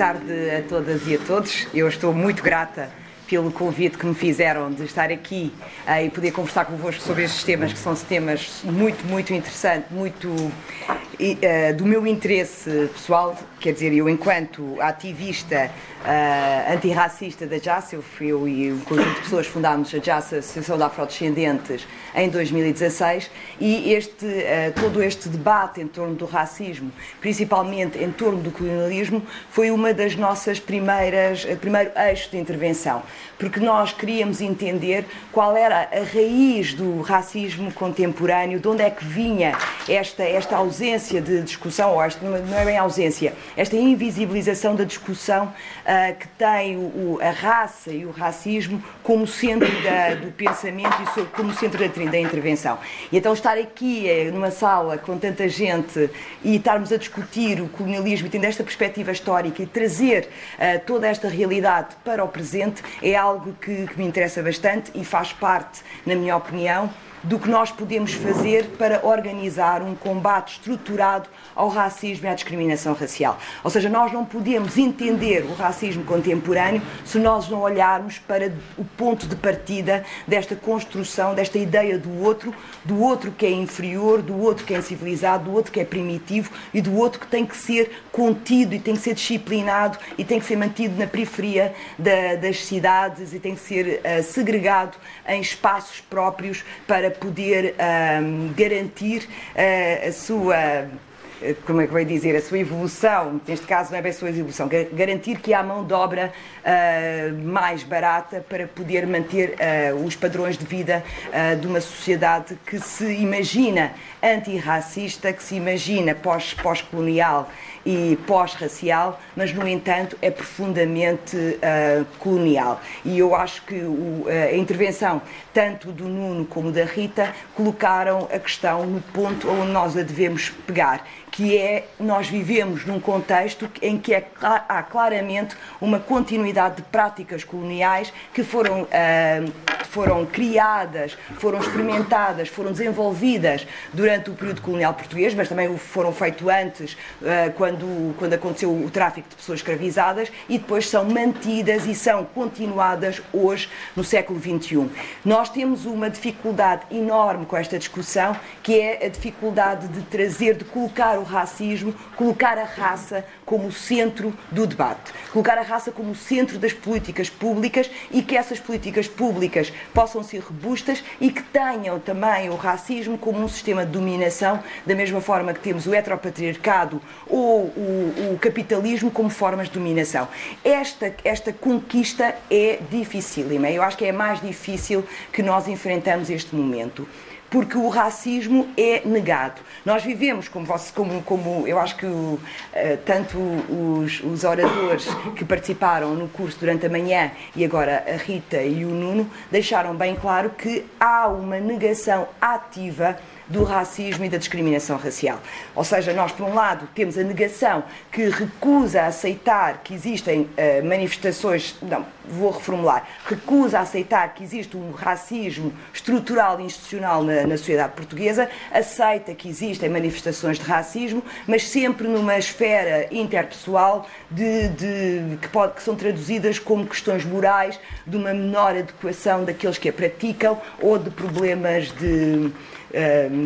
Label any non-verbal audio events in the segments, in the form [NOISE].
tarde a todas e a todos. Eu estou muito grata pelo convite que me fizeram de estar aqui uh, e poder conversar convosco sobre estes temas, que são temas muito, muito interessantes, muito uh, do meu interesse pessoal. Quer dizer, eu, enquanto ativista uh, antirracista da JAS, eu, eu e um conjunto de pessoas fundámos a JAS, a Associação de Afrodescendentes, em 2016, e este, todo este debate em torno do racismo, principalmente em torno do colonialismo, foi uma das nossas primeiras, primeiro eixo de intervenção porque nós queríamos entender qual era a raiz do racismo contemporâneo, de onde é que vinha esta, esta ausência de discussão, ou esta, não é bem ausência, esta invisibilização da discussão uh, que tem o, a raça e o racismo como centro da, do pensamento e como centro da, da intervenção. E então estar aqui eh, numa sala com tanta gente e estarmos a discutir o colonialismo e tendo esta perspectiva histórica e trazer uh, toda esta realidade para o presente é algo que, que me interessa bastante e faz parte, na minha opinião, do que nós podemos fazer para organizar um combate estruturado ao racismo e à discriminação racial. Ou seja, nós não podemos entender o racismo contemporâneo se nós não olharmos para o ponto de partida desta construção, desta ideia do outro, do outro que é inferior, do outro que é civilizado, do outro que é primitivo e do outro que tem que ser contido e tem que ser disciplinado e tem que ser mantido na periferia da, das cidades e tem que ser uh, segregado em espaços próprios para poder um, garantir a sua como é que vai dizer, a sua evolução, neste caso não é bem a sua evolução, garantir que há mão de obra uh, mais barata para poder manter uh, os padrões de vida uh, de uma sociedade que se imagina antirracista, que se imagina pós-colonial. pós e pós-racial, mas no entanto é profundamente colonial. E eu acho que o, a intervenção tanto do Nuno como da Rita colocaram a questão no ponto onde nós a devemos pegar que é nós vivemos num contexto em que é, há claramente uma continuidade de práticas coloniais que foram, uh, foram criadas, foram experimentadas, foram desenvolvidas durante o período colonial português, mas também foram feitas antes, uh, quando, quando aconteceu o tráfico de pessoas escravizadas, e depois são mantidas e são continuadas hoje, no século XXI. Nós temos uma dificuldade enorme com esta discussão, que é a dificuldade de trazer, de colocar o racismo, colocar a raça como centro do debate, colocar a raça como centro das políticas públicas e que essas políticas públicas possam ser robustas e que tenham também o racismo como um sistema de dominação, da mesma forma que temos o heteropatriarcado ou o, o capitalismo como formas de dominação. Esta, esta conquista é dificílima. Eu acho que é a mais difícil que nós enfrentamos este momento porque o racismo é negado. Nós vivemos, como, como, como eu acho que uh, tanto os, os, oradores que participaram no curso durante a manhã e agora a Rita e o Nuno deixaram bem claro que há uma negação ativa do racismo e da discriminação racial. Ou seja, nós, por um lado, temos a negação que recusa aceitar que existem uh, manifestações. Não, vou reformular. Recusa aceitar que existe um racismo estrutural e institucional na, na sociedade portuguesa, aceita que existem manifestações de racismo, mas sempre numa esfera interpessoal de, de, que, pode, que são traduzidas como questões morais de uma menor adequação daqueles que a praticam ou de problemas de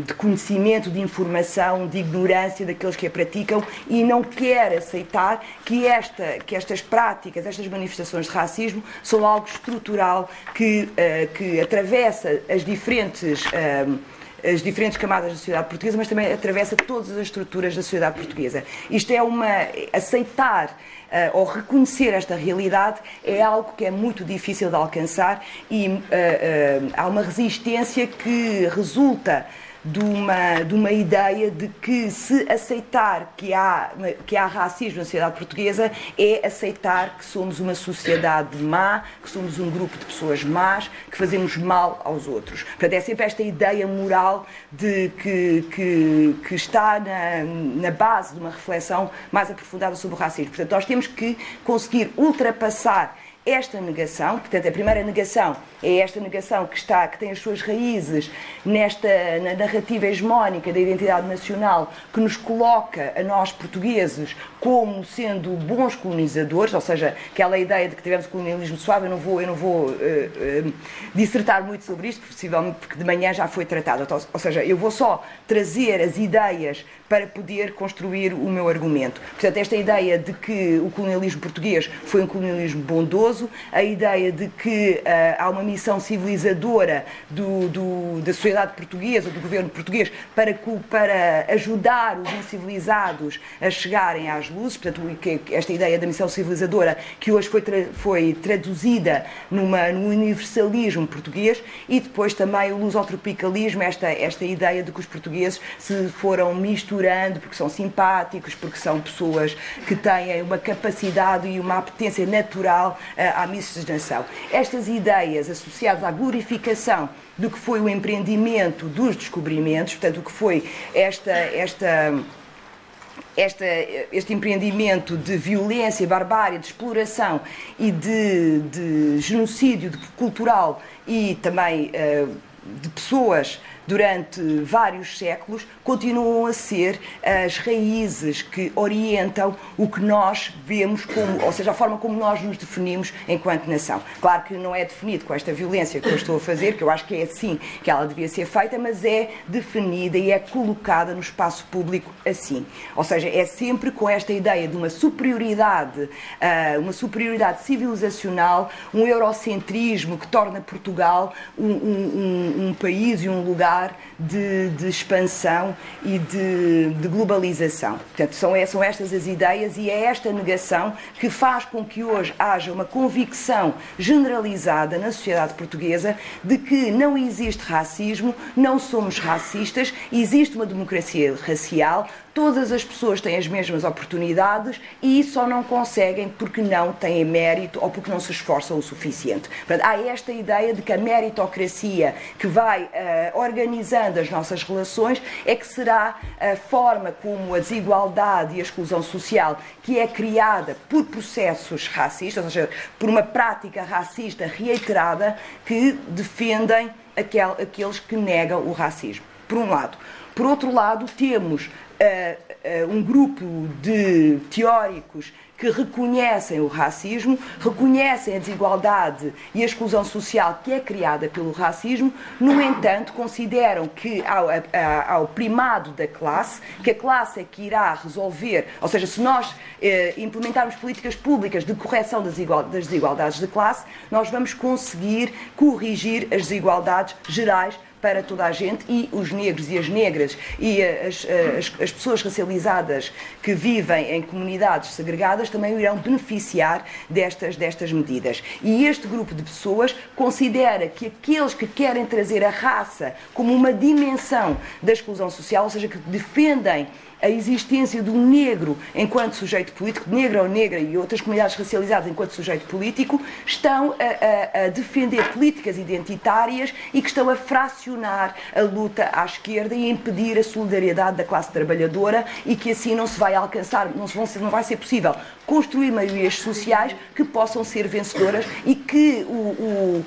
de conhecimento, de informação, de ignorância daqueles que a praticam e não quer aceitar que, esta, que estas práticas, estas manifestações de racismo são algo estrutural que, eh, que atravessa as diferentes ehm, as diferentes camadas da sociedade portuguesa, mas também atravessa todas as estruturas da sociedade portuguesa. Isto é uma aceitar uh, ou reconhecer esta realidade é algo que é muito difícil de alcançar e uh, uh, há uma resistência que resulta de uma, de uma ideia de que se aceitar que há, que há racismo na sociedade portuguesa é aceitar que somos uma sociedade má, que somos um grupo de pessoas más, que fazemos mal aos outros. Portanto, é sempre esta ideia moral de que, que, que está na, na base de uma reflexão mais aprofundada sobre o racismo. Portanto, nós temos que conseguir ultrapassar esta negação, portanto, a primeira negação é esta negação que está, que tem as suas raízes nesta na narrativa hegemónica da identidade nacional que nos coloca a nós portugueses como sendo bons colonizadores, ou seja, aquela ideia de que tivemos colonialismo suave, eu não vou, eu não vou uh, uh, dissertar muito sobre isto, possivelmente porque de manhã já foi tratado. Ou seja, eu vou só trazer as ideias para poder construir o meu argumento. Portanto, esta ideia de que o colonialismo português foi um colonialismo bondoso, a ideia de que uh, há uma missão civilizadora do, do, da sociedade portuguesa, do governo português, para, para ajudar os incivilizados a chegarem às luzes, portanto, esta ideia da missão civilizadora que hoje foi, tra foi traduzida numa, no universalismo português e depois também o lusotropicalismo, esta, esta ideia de que os portugueses se foram misturando porque são simpáticos, porque são pessoas que têm uma capacidade e uma apetência natural uh, à miscigenação. Estas ideias associadas à glorificação do que foi o empreendimento dos descobrimentos, portanto, o que foi esta, esta esta, este empreendimento de violência, barbárie, de exploração e de, de genocídio cultural e também uh, de pessoas durante vários séculos, continuam a ser as raízes que orientam o que nós vemos como, ou seja, a forma como nós nos definimos enquanto nação. Claro que não é definido com esta violência que eu estou a fazer, que eu acho que é assim que ela devia ser feita, mas é definida e é colocada no espaço público assim. Ou seja, é sempre com esta ideia de uma superioridade, ah, uma superioridade civilizacional, um eurocentrismo que torna Portugal um, um, um país e um lugar de, de expansão e de, de, globalização. Portanto, são, são estas as ideias e é esta negação que faz com que hoje haja uma convicção generalizada na sociedade portuguesa de que não existe racismo, não somos racistas, existe uma democracia racial, todas as pessoas têm as mesmas oportunidades e só não conseguem porque não têm mérito ou porque não se esforçam o suficiente. Portanto, há esta ideia de que a meritocracia que vai uh, organizando as nossas relações é que será a forma como a desigualdade e a exclusão social que é criada por processos racistas, ou seja, por uma prática racista reiterada que defendem aquel, aqueles que negam o racismo. Por um lado. Por outro lado, temos um grupo de teóricos que reconhecem o racismo, reconhecem a desigualdade e a exclusão social que é criada pelo racismo, no entanto, consideram que há o primado da classe, que a classe é que irá resolver, ou seja, se nós eh, implementarmos políticas públicas de correção das, das desigualdades de classe, nós vamos conseguir corrigir as desigualdades gerais para toda a gente e os negros e as negras e as, as, as, pessoas racializadas que vivem em comunidades segregadas também irão beneficiar destas, destas medidas. E este grupo de pessoas considera que aqueles que querem trazer a raça como uma dimensão da exclusão social, ou seja, que defendem a existência do negro enquanto sujeito político, negro ou negra e outras comunidades racializadas enquanto sujeito político, estão a, a, a defender políticas identitárias e que estão a fracionar a luta à esquerda e a impedir a solidariedade da classe trabalhadora e que assim não se vai alcançar, não, se vão, não vai ser possível construir maiorias sociais que possam ser vencedoras e que o, o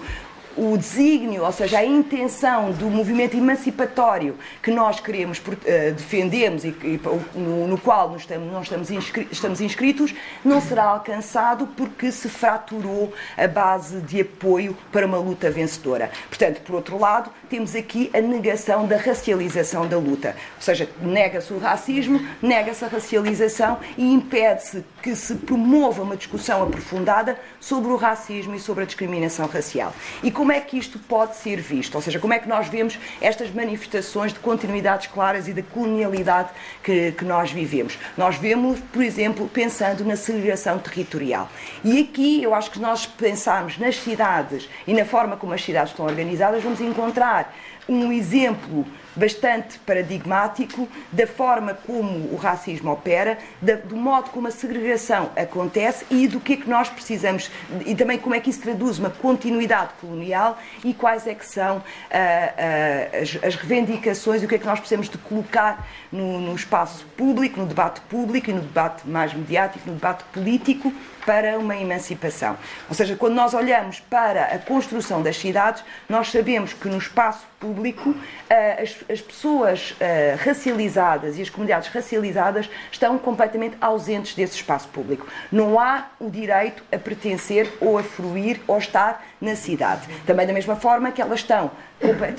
o desígnio, ou seja, a intenção do movimento emancipatório que nós queremos, uh, defendemos e, e no, no, qual nós estamos, nós estamos, inscri estamos inscritos, não será alcançado porque se fraturou a base de apoio para uma luta vencedora. Portanto, por outro lado, temos aqui a negação da racialização da luta. Ou seja, nega-se o racismo, nega-se a racialização e impede-se que se promova uma discussão aprofundada sobre o racismo e sobre a discriminação racial. E como é que isto pode ser visto? Ou seja, como é que nós vemos estas manifestações de continuidades claras e da colonialidade que, que nós vivemos? Nós vemos, por exemplo, pensando na segregação territorial. E aqui eu acho que nós pensarmos nas cidades e na forma como as cidades estão organizadas, vamos encontrar um exemplo bastante paradigmático da forma como o racismo opera, da, do modo como a segregação acontece e do que é que nós precisamos, e também como é que isso traduz uma continuidade colonial e quais é que são uh, uh, as, as, reivindicações e o que é que nós precisamos de colocar no, no espaço público, no debate público e no debate mais mediático, no debate político, para uma emancipação. Ou seja, quando nós olhamos para a construção das cidades, nós sabemos que no espaço público eh, as, as pessoas eh, racializadas e as comunidades racializadas estão completamente ausentes desse espaço público. Não há o direito a pertencer ou a fruir ou estar na cidade. Também da mesma forma que elas estão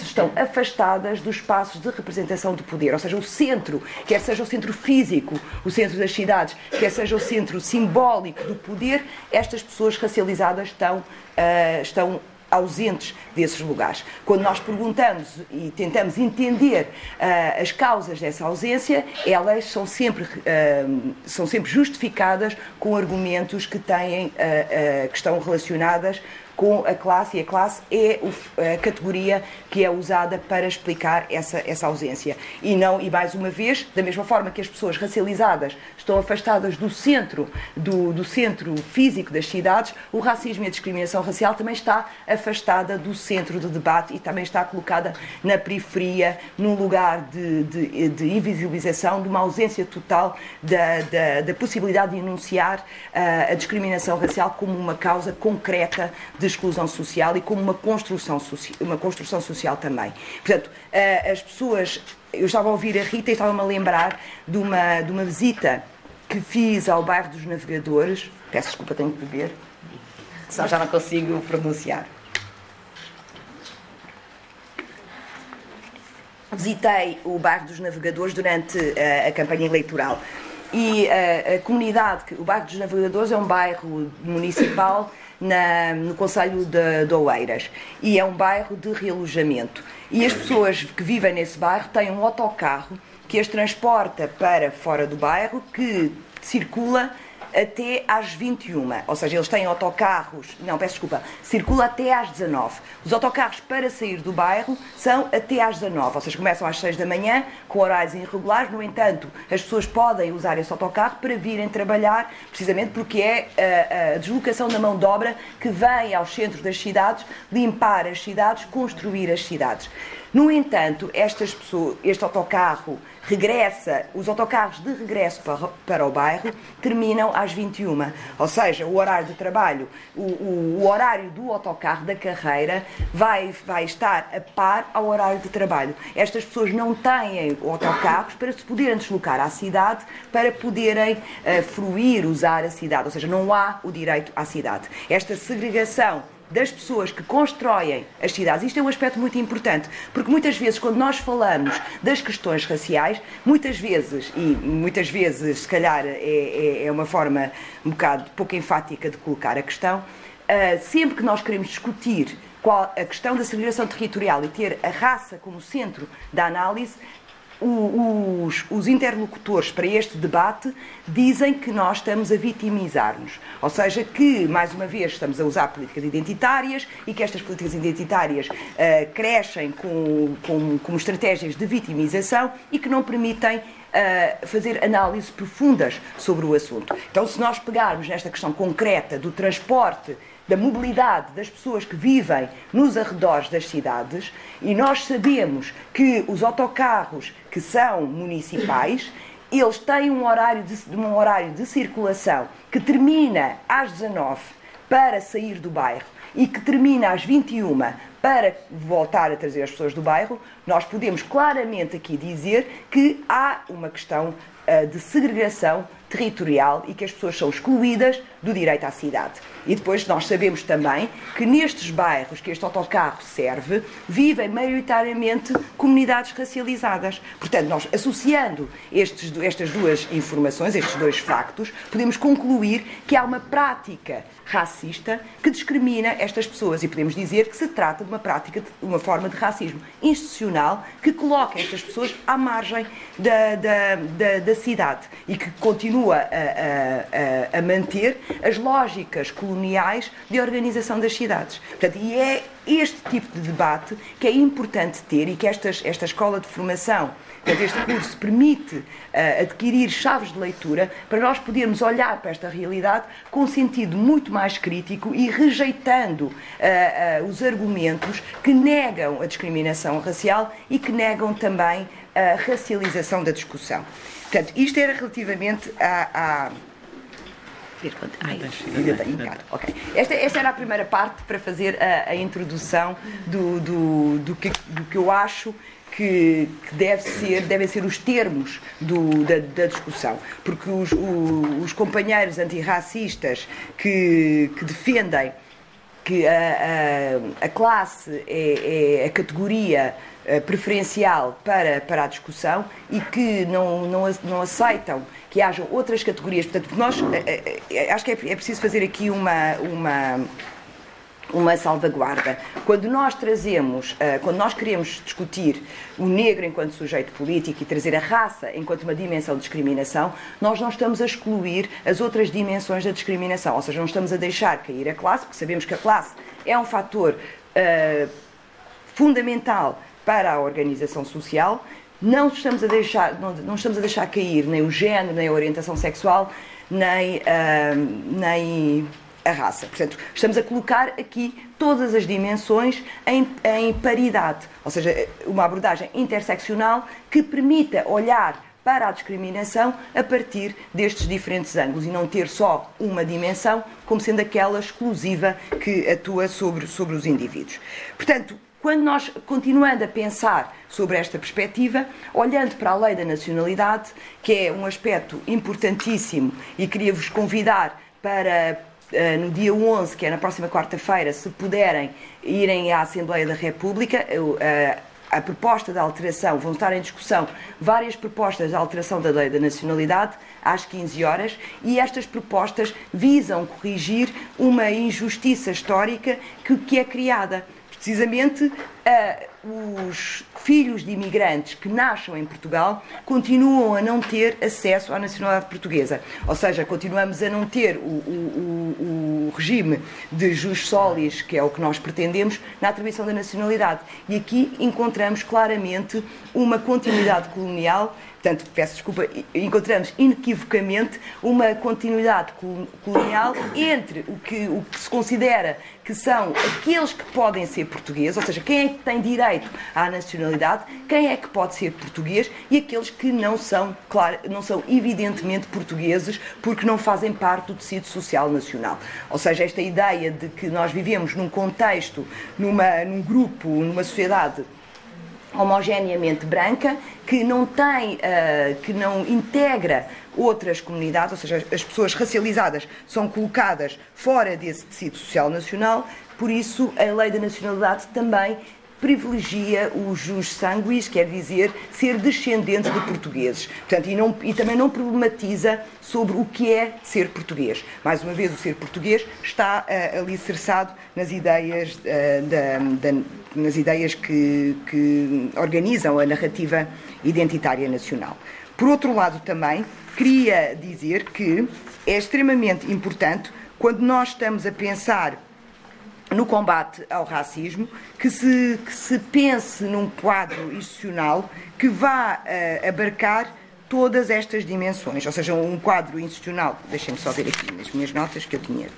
estão afastadas dos espaços de representação de poder, ou seja, o centro, quer seja o centro físico, o centro das cidades, quer seja o centro simbólico do poder, estas pessoas racializadas estão, uh, estão ausentes desses lugares. Quando nós perguntamos e tentamos entender uh, as causas dessa ausência, elas são sempre, uh, são sempre justificadas com argumentos que, têm, uh, que estão relacionadas com a classe, e a classe é a categoria que é usada para explicar essa, essa ausência. E não, e mais uma vez, da mesma forma que as pessoas racializadas estão afastadas do centro, do, do centro físico das cidades, o racismo e a discriminação racial também está afastada do centro do debate e também está colocada na periferia, num lugar de, de, de invisibilização, de uma ausência total da, da, da possibilidade de enunciar uh, a discriminação racial como uma causa concreta de exclusão social e como uma construção, uma construção social também. Portanto, as pessoas. Eu estava a ouvir a Rita e estava-me a lembrar de uma, de uma visita que fiz ao bairro dos Navegadores. Peço desculpa, tenho que beber, senão já não consigo pronunciar. Visitei o bairro dos Navegadores durante a, a campanha eleitoral e a, a comunidade, o bairro dos Navegadores é um bairro municipal na, no Conselho de, de Oeiras e é um bairro de realojamento. E as pessoas que vivem nesse bairro têm um autocarro que as transporta para fora do bairro, que circula até às 21. Ou seja, eles têm autocarros, não, peço desculpa, circula até às 19. Os autocarros para sair do bairro são até às 19, ou seja, começam às 6 da manhã, com horários irregulares. No entanto, as pessoas podem usar esse autocarro para virem trabalhar, precisamente porque é a, a deslocação da mão de obra que vem aos centros das cidades limpar as cidades, construir as cidades. No entanto, estas pessoas, este autocarro regressa, os autocarros de regresso para, para o bairro terminam às 21. Ou seja, o horário de trabalho, o, o, o horário do autocarro da carreira vai, vai estar a par ao horário de trabalho. Estas pessoas não têm autocarros para se poderem deslocar à cidade, para poderem uh, fruir, usar a cidade. Ou seja, não há o direito à cidade. Esta segregação das pessoas que constroem as cidades. Isto é um aspecto muito importante, porque muitas vezes, quando nós falamos das questões raciais, muitas vezes, e muitas vezes, se calhar, é, é, é uma forma um bocado pouco enfática de colocar a questão, uh, sempre que nós queremos discutir qual, a questão da segregação territorial e ter a raça como centro da análise, os, os, interlocutores para este debate dizem que nós estamos a vitimizar-nos. Ou seja, que, mais uma vez, estamos a usar políticas identitárias e que estas políticas identitárias uh, crescem com, com, como estratégias de vitimização e que não permitem uh, fazer análises profundas sobre o assunto. Então, se nós pegarmos nesta questão concreta do transporte da mobilidade das pessoas que vivem nos arredores das cidades e nós sabemos que os autocarros que são municipais eles têm um horário de, um horário de circulação que termina às 19 para sair do bairro e que termina às 21 para voltar a trazer as pessoas do bairro, nós podemos claramente aqui dizer que há uma questão uh, de segregação territorial e que as pessoas são excluídas do direito à cidade. E depois nós sabemos também que nestes bairros que este autocarro serve, vivem maioritariamente comunidades racializadas. Portanto, nós associando estes, estas duas informações, estes dois factos, podemos concluir que há uma prática racista que discrimina estas pessoas e podemos dizer que se trata de uma prática, de uma forma de racismo institucional que coloca estas pessoas à margem da, da, da, da cidade e que continua a, a, a manter as lógicas coloniais de organização das cidades. Portanto, e é este tipo de debate que é importante ter e que estas, esta escola de formação Portanto, este curso permite uh, adquirir chaves de leitura para nós podermos olhar para esta realidade com um sentido muito mais crítico e rejeitando uh, uh, os argumentos que negam a discriminação racial e que negam também a racialização da discussão. Portanto, isto era relativamente à, à Ai, okay. esta, esta, era a primeira parte para fazer a, a introdução do, do, do, que, do que eu acho que, que deve ser, devem ser os termos do, da, da, discussão. Porque os, os, os companheiros antirracistas que, que defendem que a, a, a classe é, é, a categoria preferencial para, para a discussão e que não, não, não aceitam que hajam outras categorias. Portanto, nós eh, eh, acho que é, é preciso fazer aqui uma, uma uma salvaguarda. Quando nós trazemos, quando nós queremos discutir o negro enquanto sujeito político e trazer a raça enquanto uma dimensão de discriminação, nós não estamos a excluir as outras dimensões da discriminação, ou seja, não estamos a deixar cair a classe, porque sabemos que a classe é um fator uh, fundamental para a organização social. Não estamos a deixar, não, não, estamos a deixar cair nem o género, nem a orientação sexual, nem, uh, nem a raça. Portanto, estamos a colocar aqui todas as dimensões em, em paridade, ou seja, uma abordagem interseccional que permita olhar para a discriminação a partir destes diferentes ângulos e não ter só uma dimensão como sendo aquela exclusiva que atua sobre, sobre os indivíduos. Portanto, quando nós, continuando a pensar sobre esta perspectiva, olhando para a lei da nacionalidade, que é um aspecto importantíssimo, e queria-vos convidar para eh, no dia 11, que é na próxima quarta-feira, se puderem irem à Assembleia da República, eh, a proposta de alteração, vão estar em discussão várias propostas de alteração da lei da nacionalidade às 15 horas e estas propostas visam corrigir uma injustiça histórica que, que é criada. Precisamente os filhos de imigrantes que nascem em Portugal continuam a não ter acesso à nacionalidade portuguesa. Ou seja, continuamos a não ter o, o, o regime de jus solis, que é o que nós pretendemos, na atribuição da nacionalidade. E aqui encontramos claramente uma continuidade colonial Portanto, peço desculpa, encontramos inequivocamente uma continuidade colonial entre o que, o que se considera que são aqueles que podem ser portugueses, ou seja, quem é que tem direito à nacionalidade, quem é que pode ser português e aqueles que não são, claro, não são evidentemente portugueses porque não fazem parte do tecido social nacional. Ou seja, esta ideia de que nós vivemos num contexto, numa, num grupo, numa sociedade homogeneamente branca, que não tem, uh, que não integra outras comunidades, ou seja, as pessoas racializadas são colocadas fora desse tecido social nacional, por isso a lei da nacionalidade também privilegia o jus sanguis, quer dizer, ser descendente de portugueses. Portanto, e, não, e, também não problematiza sobre o que é ser português. Mais uma vez, o ser português está uh, alicerçado nas ideias, uh, da, da, nas ideias que, que organizam a narrativa identitária nacional. Por outro lado, também, queria dizer que é extremamente importante, quando nós estamos a pensar no combate ao racismo, que se, que se pense num quadro institucional que vá uh, abarcar todas estas dimensões, ou seja, um quadro institucional. Deixem-me só ver aqui nas minhas notas que eu tinha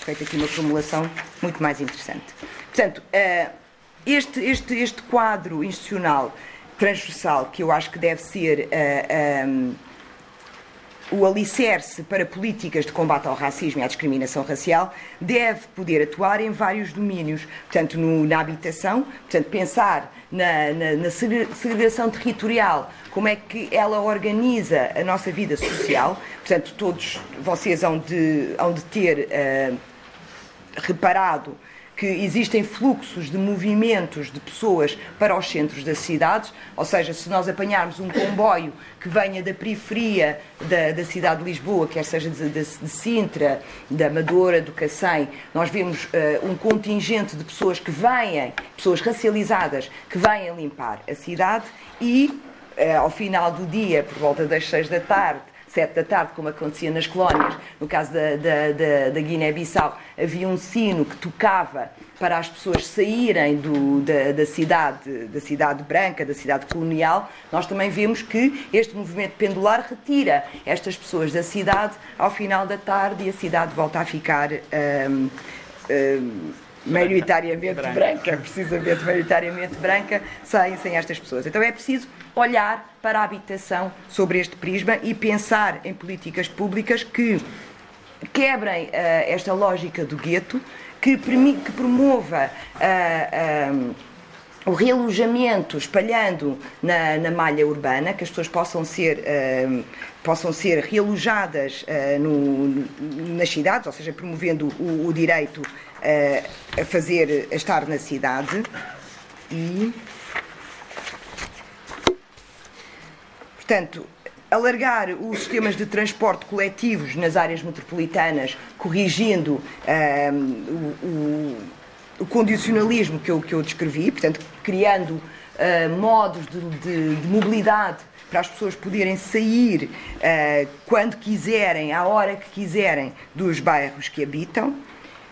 feito aqui uma formulação muito mais interessante. Portanto, uh, este, este, este quadro institucional transversal que eu acho que deve ser uh, eh, um, o alicerce para políticas de combate ao racismo e à discriminação racial deve poder atuar em vários domínios, portanto, no, na habitação, portanto, pensar na, na, na, segregação territorial, como é que ela organiza a nossa vida social, portanto, todos vocês hão de, hão de ter uh, reparado que existem fluxos de movimentos de pessoas para os centros das cidades, ou seja, se nós apanharmos um comboio que venha da periferia da, da cidade de Lisboa, quer seja de, de, de Sintra, da Amadora, do Cacém, nós vemos uh, um contingente de pessoas que vêm, pessoas racializadas, que vêm limpar a cidade e, uh, ao final do dia, por volta das seis da tarde, sete da tarde, como acontecia nas colónias. No caso da, da, da, da Guiné-Bissau, havia um sino que tocava para as pessoas saírem do, da, da, cidade, da cidade branca, da cidade colonial, nós também vemos que este movimento pendular retira estas pessoas da cidade ao final da tarde e a cidade volta a ficar hum, hum, maioritariamente branca. branca, precisamente maioritariamente branca, sem, sem estas pessoas. Então é preciso olhar para a habitação sobre este prisma e pensar em políticas públicas que quebrem uh, esta lógica do gueto, que, que promova uh, uh, o realojamento espalhando na, na, malha urbana, que as pessoas possam ser, possam ser realojadas no, nas cidades, ou seja, promovendo o, o direito a fazer, a estar na cidade. E Portanto, alargar os sistemas de transporte coletivos nas áreas metropolitanas, corrigindo um, o, o, o, condicionalismo que eu, que eu descrevi, portanto, criando uh, modos de, de, de, mobilidade para as pessoas poderem sair uh, quando quiserem, à hora que quiserem, dos bairros que habitam.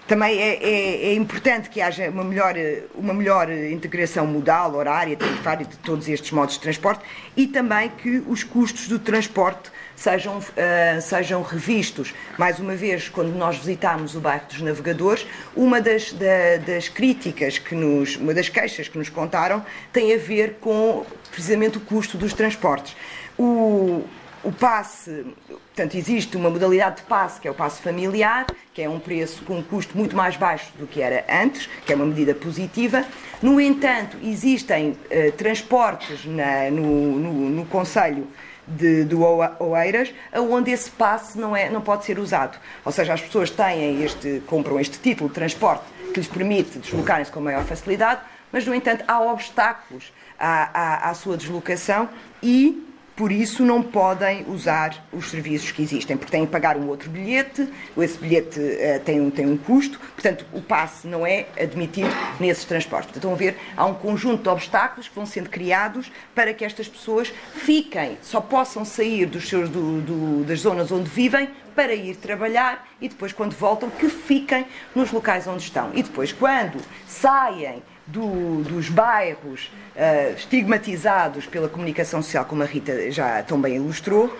Também é, é, é, importante que haja uma melhor, uma melhor integração modal, horária, tarifária de todos estes modos de transporte e também que os custos do transporte sejam, uh, sejam revistos. Mais uma vez, quando nós visitámos o bairro dos Navegadores, uma das, da, das críticas que nos, uma das queixas que nos contaram tem a ver com precisamente o custo dos transportes. O, o passe, portanto, existe uma modalidade de passe, que é o passe familiar, que é um preço com um custo muito mais baixo do que era antes, que é uma medida positiva. No entanto, existem uh, transportes na, no, no, no Conselho de, do Oeiras, onde esse passe não, é, não pode ser usado. Ou seja, as pessoas têm este, compram este título de transporte que lhes permite deslocarem-se com maior facilidade, mas, no entanto, há obstáculos à, à, à sua deslocação e por isso não podem usar os serviços que existem, porque têm que pagar um outro bilhete, esse bilhete uh, tem, um, tem um custo, portanto o passe não é admitido nesses transportes. Portanto, estão a ver, há um conjunto de obstáculos que vão sendo criados para que estas pessoas fiquem, só possam sair dos seus, do, do, das zonas onde vivem para ir trabalhar e depois, quando voltam, que fiquem nos locais onde estão. E depois, quando saem do, dos bairros uh, estigmatizados pela comunicação social, como a Rita já tão bem ilustrou,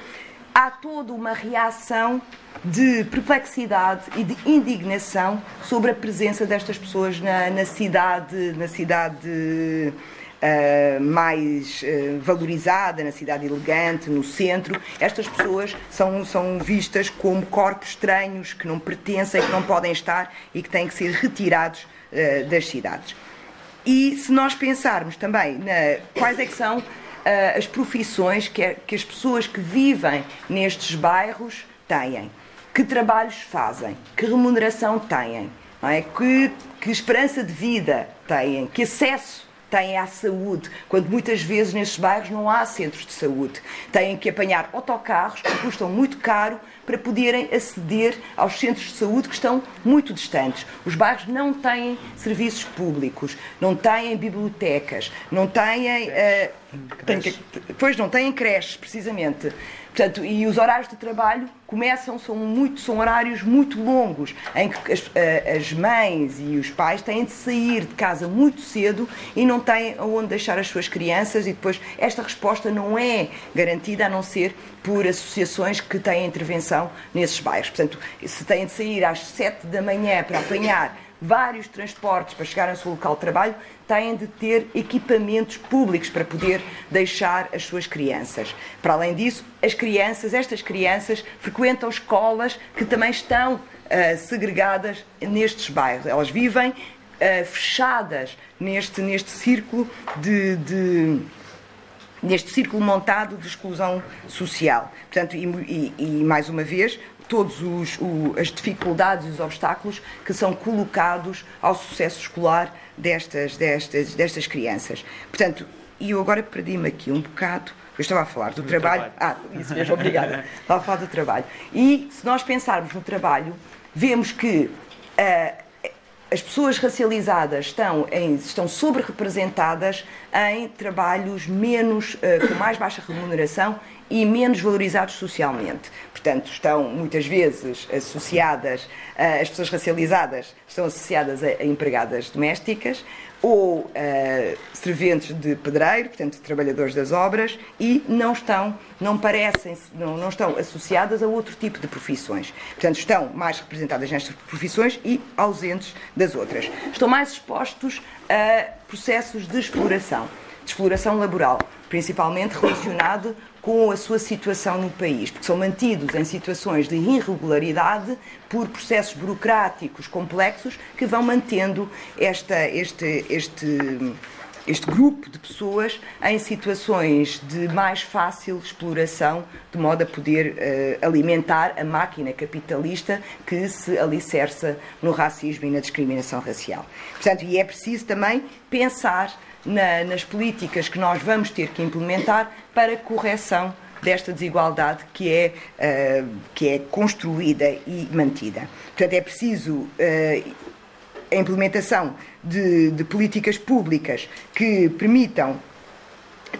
há toda uma reação de perplexidade e de indignação sobre a presença destas pessoas na, na cidade, na cidade uh, mais uh, valorizada, na cidade elegante, no centro. Estas pessoas são, são vistas como corpos estranhos que não pertencem, que não podem estar e que têm que ser retirados das cidades. E se nós pensarmos também na, quais é que são uh, as profissões que, é, que as pessoas que vivem nestes bairros têm, que trabalhos fazem, que remuneração têm, é? que, que esperança de vida têm, que acesso têm à saúde, quando muitas vezes nestes bairros não há centros de saúde. Têm que apanhar autocarros que custam muito caro para poderem aceder aos centros de saúde que estão muito distantes. Os bairros não têm serviços públicos, não têm bibliotecas, não têm. Uh, têm, pois não têm creches, precisamente. Portanto, e os horários de trabalho começam, são, muito, são horários muito longos, em que as, eh, as, mães e os pais têm de sair de casa muito cedo e não têm onde deixar as suas crianças, e depois esta resposta não é garantida a não ser por associações que têm intervenção nesses bairros. Portanto, se têm de sair às 7 da manhã para apanhar vários transportes para chegar ao seu local de trabalho, têm de ter equipamentos públicos para poder deixar as suas crianças. Para além disso, as crianças, estas crianças, frequentam escolas que também estão uh, segregadas nestes bairros. Elas vivem uh, fechadas neste, neste círculo de, de neste círculo montado de exclusão social. Portanto, e, e, e mais uma vez, todas as dificuldades e os obstáculos que são colocados ao sucesso escolar destas, destas, destas crianças. Portanto, e eu agora perdi-me aqui um bocado. Eu estava a falar do, do trabalho. trabalho. Ah, isso mesmo, obrigada. [LAUGHS] estava a falar do trabalho. E se nós pensarmos no trabalho, vemos que uh, as pessoas racializadas estão, em, estão sobre-representadas em trabalhos menos, uh, com mais baixa remuneração e menos valorizados socialmente. Portanto, estão muitas vezes associadas, uh, as pessoas racializadas estão associadas a empregadas domésticas, ou uh, serventes de pedreiro, portanto, trabalhadores das obras, e não estão, não parecem, não, não estão associadas a outro tipo de profissões. Portanto, estão mais representadas nestas profissões e ausentes das outras. Estão mais expostos a processos de exploração, de exploração laboral, principalmente relacionado com a sua situação no país, porque são mantidos em situações de irregularidade por processos burocráticos complexos que vão mantendo esta, este, este, este grupo de pessoas em situações de mais fácil exploração, de modo a poder uh, alimentar a máquina capitalista que se alicerça no racismo e na discriminação racial. Portanto, e é preciso também pensar na, nas políticas que nós vamos ter que implementar para correção desta desigualdade que é, uh, que é construída e mantida. Portanto, é preciso uh, a implementação de, de políticas públicas que permitam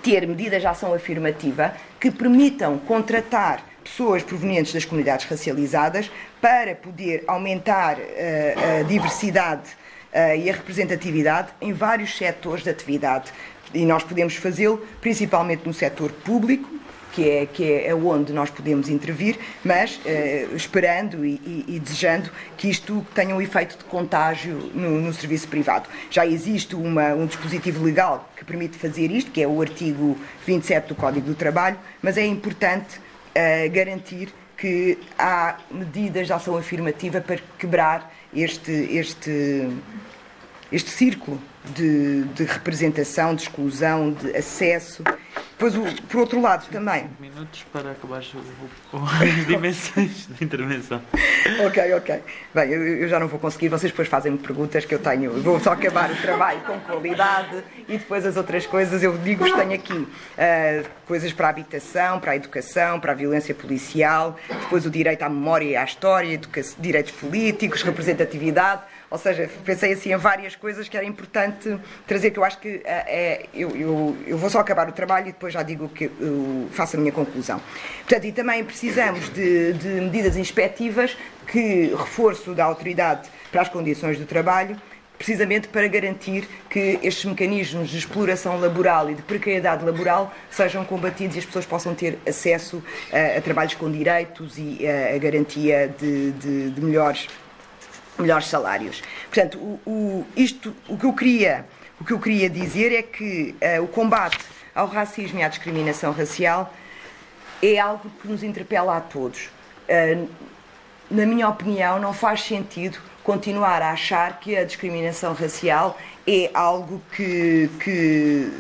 ter medidas de ação afirmativa, que permitam contratar pessoas provenientes das comunidades racializadas para poder aumentar uh, a diversidade e a representatividade em vários setores de atividade. E nós podemos fazê-lo principalmente no setor público, que é, que é onde nós podemos intervir, mas uh, esperando e, e, e, desejando que isto tenha um efeito de contágio no, no serviço privado. Já existe uma, um dispositivo legal que permite fazer isto, que é o artigo 27 do Código do Trabalho, mas é importante uh, garantir que há medidas de ação afirmativa para quebrar este, este, este círculo de, de representação, de exclusão, de acesso Pois, o, por outro lado, também. minutos para acabar as [LAUGHS] dimensões da intervenção. ok, ok. Bem, eu, eu, já não vou conseguir, vocês depois fazem-me perguntas que eu tenho. vou só acabar o trabalho com qualidade e depois as outras coisas eu digo-vos tenho aqui. Uh, coisas para a habitação, para a educação, para a violência policial, depois o direito à memória e à história, direitos políticos, representatividade. Ou seja, pensei assim em várias coisas que era importante trazer, que eu acho que é, eu, eu, eu vou só acabar o trabalho e depois já digo que faço a minha conclusão. Portanto, e também precisamos de, de medidas inspectivas que reforço da autoridade para as condições do trabalho, precisamente para garantir que estes mecanismos de exploração laboral e de precariedade laboral sejam combatidos e as pessoas possam ter acesso a, a trabalhos com direitos e a, a garantia de, de, de melhores melhores salários. Portanto, o, o, isto, o, que eu queria, o que eu queria dizer é que uh, o combate ao racismo e à discriminação racial é algo que nos interpela a todos. Uh, na minha opinião, não faz sentido continuar a achar que a discriminação racial é algo que, que,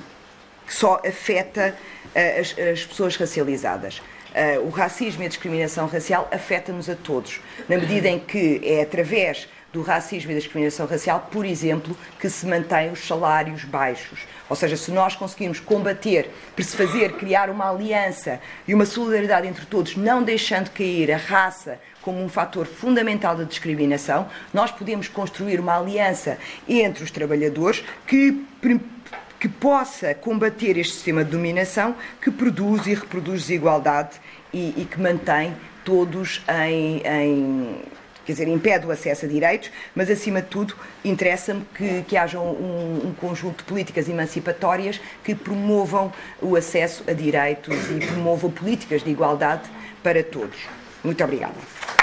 que só afeta uh, as, as pessoas racializadas. Uh, o racismo e a discriminação racial afeta-nos a todos, na medida em que é através do racismo e da discriminação racial, por exemplo, que se mantêm os salários baixos. Ou seja, se nós conseguirmos combater, persuadir, criar uma aliança e uma solidariedade entre todos, não deixando cair a raça como um fator fundamental da discriminação, nós podemos construir uma aliança entre os trabalhadores que que possa combater este sistema de dominação que produz e reproduz desigualdade e, e que mantém todos em, em, quer dizer, impede o acesso a direitos, mas acima de tudo interessa-me que, que haja um, um, conjunto de políticas emancipatórias que promovam o acesso a direitos e promovam políticas de igualdade para todos. Muito obrigada.